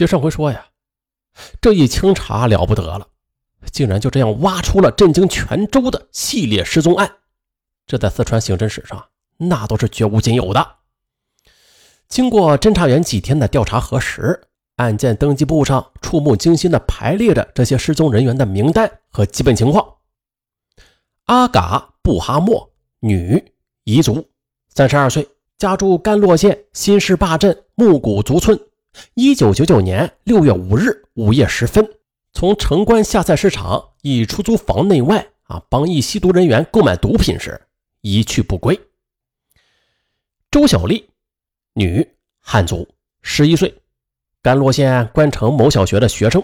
就上回说呀，这一清查了不得了，竟然就这样挖出了震惊全州的系列失踪案，这在四川刑侦史上那都是绝无仅有的。经过侦查员几天的调查核实，案件登记簿上触目惊心的排列着这些失踪人员的名单和基本情况：阿嘎布哈莫，女，彝族，三十二岁，家住甘洛县新市坝镇木谷族村。一九九九年六月五日午夜时分，从城关下菜市场一出租房内外啊，帮一吸毒人员购买毒品时一去不归。周小丽，女，汉族，十一岁，甘洛县关城某小学的学生。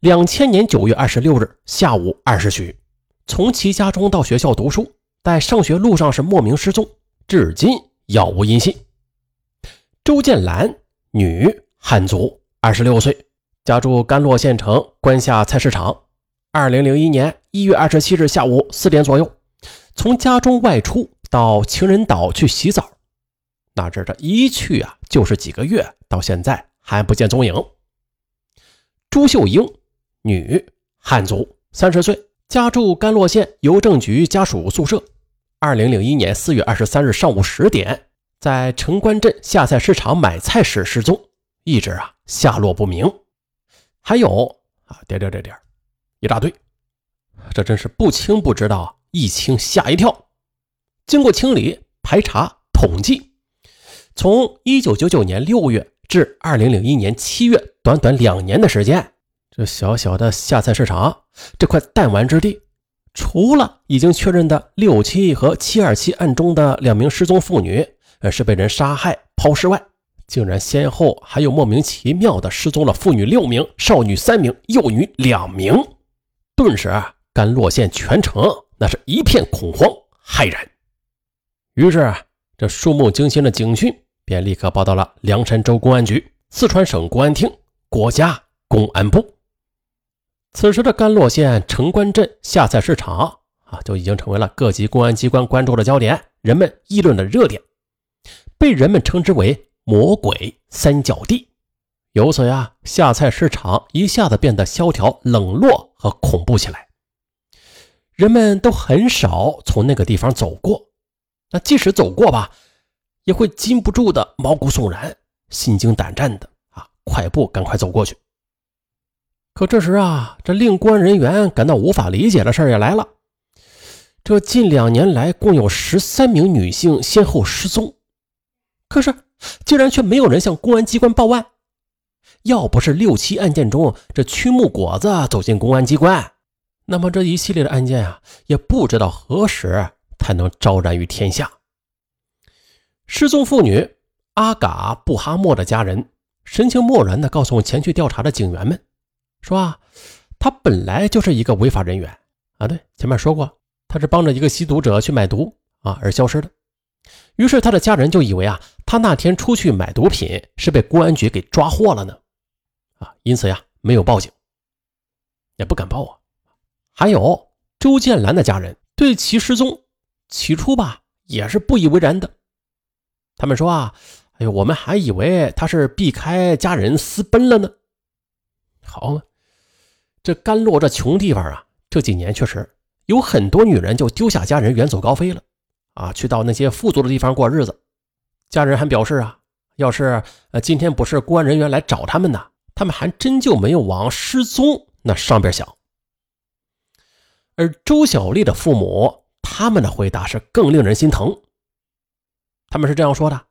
两千年九月二十六日下午二时许，从其家中到学校读书，在上学路上是莫名失踪，至今杳无音信。周建兰。女，汉族，二十六岁，家住甘洛县城关下菜市场。二零零一年一月二十七日下午四点左右，从家中外出到情人岛去洗澡。哪知这一去啊，就是几个月，到现在还不见踪影。朱秀英，女，汉族，三十岁，家住甘洛县邮政局家属宿舍。二零零一年四月二十三日上午十点。在城关镇下菜市场买菜时失踪，一直啊下落不明。还有啊点点点点，一大堆，这真是不清不知道，一清吓一跳。经过清理、排查、统计，从一九九九年六月至二零零一年七月，短短两年的时间，这小小的下菜市场这块弹丸之地，除了已经确认的六七和七二七案中的两名失踪妇女。而是被人杀害抛尸外，竟然先后还有莫名其妙的失踪了妇女六名、少女三名、幼女两名。顿时啊，甘洛县全城那是一片恐慌骇然。于是，这触目惊心的警讯便立刻报到了凉山州公安局、四川省公安厅、国家公安部。此时的甘洛县城关镇下菜市场啊，就已经成为了各级公安机关关注的焦点，人们议论的热点。被人们称之为“魔鬼三角地”，由此呀，下菜市场一下子变得萧条、冷落和恐怖起来。人们都很少从那个地方走过，那即使走过吧，也会禁不住的毛骨悚然、心惊胆战的啊，快步赶快走过去。可这时啊，这令公安人员感到无法理解的事也来了：这近两年来，共有十三名女性先后失踪。可是，竟然却没有人向公安机关报案。要不是六七案件中这曲木果子走进公安机关，那么这一系列的案件啊，也不知道何时才能昭然于天下。失踪妇女阿嘎布哈默的家人神情漠然地告诉前去调查的警员们，说啊，他本来就是一个违法人员啊，对，前面说过，他是帮着一个吸毒者去买毒啊而消失的。于是他的家人就以为啊，他那天出去买毒品是被公安局给抓获了呢，啊，因此呀没有报警，也不敢报啊。还有周建兰的家人对其失踪，起初吧也是不以为然的。他们说啊，哎呦，我们还以为他是避开家人私奔了呢。好嘛，这甘洛这穷地方啊，这几年确实有很多女人就丢下家人远走高飞了。啊，去到那些富足的地方过日子，家人还表示啊，要是呃今天不是公安人员来找他们呢，他们还真就没有往失踪那上边想。而周小丽的父母，他们的回答是更令人心疼。他们是这样说的：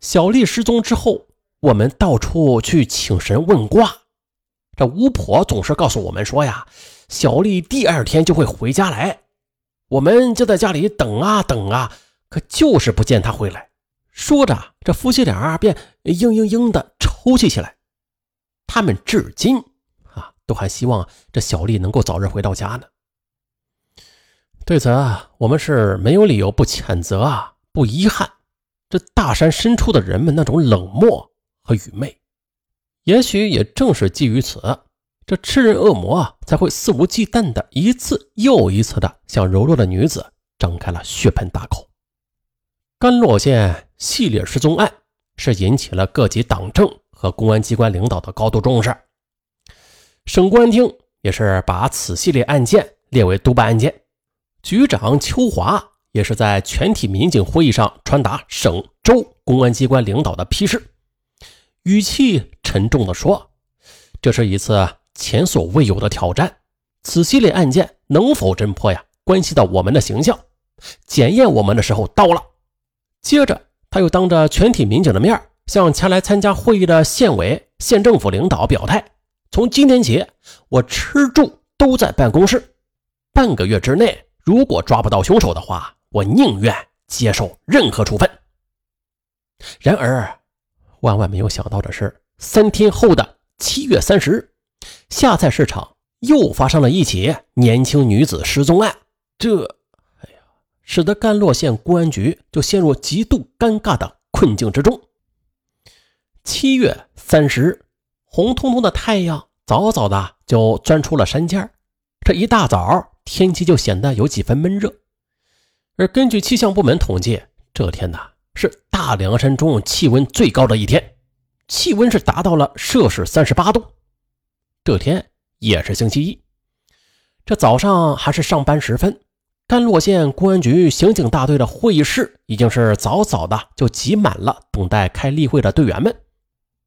小丽失踪之后，我们到处去请神问卦，这巫婆总是告诉我们说呀，小丽第二天就会回家来。我们就在家里等啊等啊，可就是不见她回来。说着，这夫妻俩便嘤嘤嘤的抽泣起来。他们至今啊，都还希望这小丽能够早日回到家呢。对此啊，我们是没有理由不谴责啊，不遗憾这大山深处的人们那种冷漠和愚昧。也许也正是基于此。这吃人恶魔啊才会肆无忌惮的一次又一次的向柔弱的女子张开了血盆大口。甘洛县系列失踪案是引起了各级党政和公安机关领导的高度重视。省公安厅也是把此系列案件列为督办案件。局长邱华也是在全体民警会议上传达省州公安机关领导的批示，语气沉重地说：“这是一次前所未有的挑战。此系列案件能否侦破呀，关系到我们的形象，检验我们的时候到了。”接着，他又当着全体民警的面向前来参加会议的县委、县政府领导表态：“从今天起，我吃住都在办公室，半个月之内。”如果抓不到凶手的话，我宁愿接受任何处分。然而，万万没有想到的是，三天后的七月三十日，下菜市场又发生了一起年轻女子失踪案。这，使得甘洛县公安局就陷入极度尴尬的困境之中。七月三十日，红彤彤的太阳早早的就钻出了山尖这一大早。天气就显得有几分闷热，而根据气象部门统计，这天呐是大凉山中气温最高的一天，气温是达到了摄氏三十八度。这天也是星期一，这早上还是上班时分，甘洛县公安局刑警大队的会议室已经是早早的就挤满了等待开例会的队员们。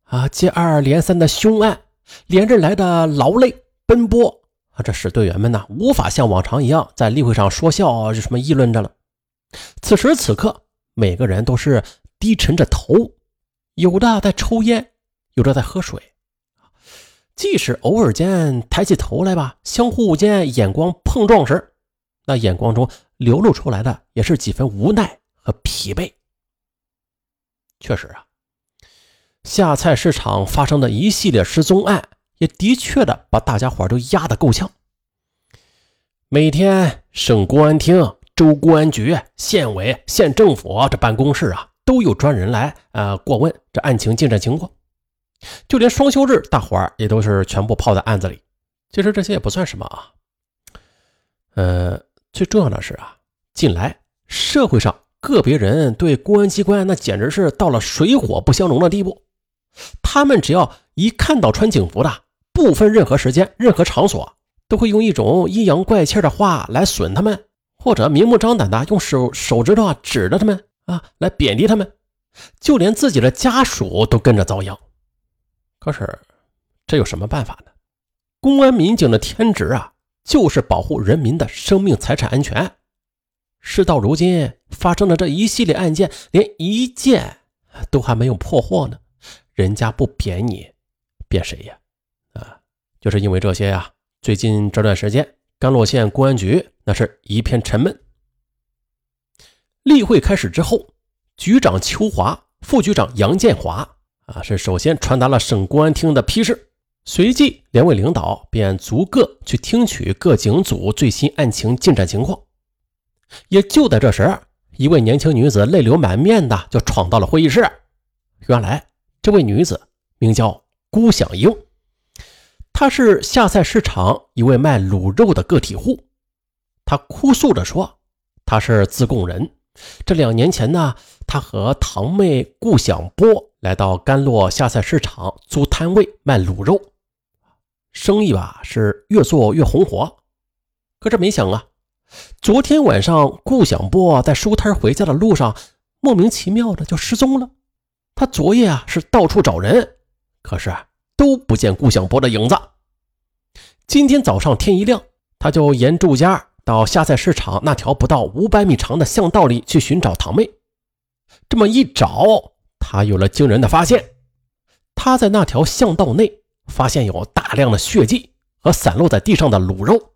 啊，接二连三的凶案，连着来的劳累奔波。啊，这使队员们呢无法像往常一样在例会上说笑，就什么议论着了。此时此刻，每个人都是低沉着头，有的在抽烟，有的在喝水。即使偶尔间抬起头来吧，相互间眼光碰撞时，那眼光中流露出来的也是几分无奈和疲惫。确实啊，下菜市场发生的一系列失踪案。也的确的把大家伙都压得够呛。每天省公安厅、州公安局、县委、县政府这办公室啊，都有专人来呃过问这案情进展情况。就连双休日，大伙儿也都是全部泡在案子里。其实这些也不算什么啊。呃，最重要的是啊，近来社会上个别人对公安机关那简直是到了水火不相容的地步。他们只要一看到穿警服的，不分任何时间、任何场所，都会用一种阴阳怪气的话来损他们，或者明目张胆的用手手指头啊指着他们啊来贬低他们，就连自己的家属都跟着遭殃。可是这有什么办法呢？公安民警的天职啊，就是保护人民的生命财产安全。事到如今发生的这一系列案件，连一件都还没有破获呢，人家不贬你，贬谁呀？啊就是因为这些呀，最近这段时间，甘洛县公安局那是一片沉闷。例会开始之后，局长邱华、副局长杨建华啊，是首先传达了省公安厅的批示，随即两位领导便逐个去听取各警组最新案情进展情况。也就在这时，一位年轻女子泪流满面的就闯到了会议室。原来，这位女子名叫辜响英。她是下菜市场一位卖卤肉的个体户，他哭诉着说：“他是自贡人，这两年前呢，他和堂妹顾响波来到甘洛下菜市场租摊位卖卤肉，生意吧是越做越红火。可这没想啊，昨天晚上顾小波在收摊回家的路上，莫名其妙的就失踪了。他昨夜啊是到处找人，可是都不见顾小波的影子。”今天早上天一亮，他就沿住家到下菜市场那条不到五百米长的巷道里去寻找堂妹。这么一找，他有了惊人的发现：他在那条巷道内发现有大量的血迹和散落在地上的卤肉。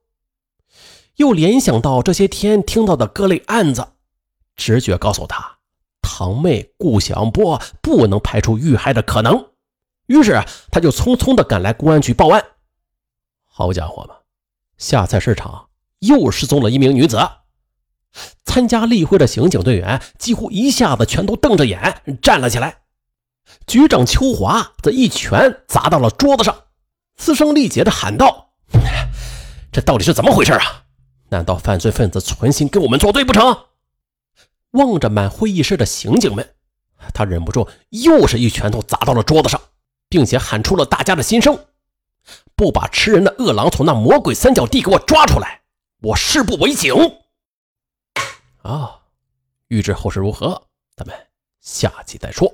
又联想到这些天听到的各类案子，直觉告诉他，堂妹顾祥波不能排除遇害的可能。于是他就匆匆地赶来公安局报案。好家伙嘛！下菜市场又失踪了一名女子。参加例会的刑警队员几乎一下子全都瞪着眼站了起来。局长邱华则一拳砸到了桌子上，嘶声力竭地喊道：“这到底是怎么回事啊？难道犯罪分子存心跟我们作对不成？”望着满会议室的刑警们，他忍不住又是一拳头砸到了桌子上。并且喊出了大家的心声：不把吃人的恶狼从那魔鬼三角地给我抓出来，我誓不为警。啊，欲知后事如何，咱们下集再说。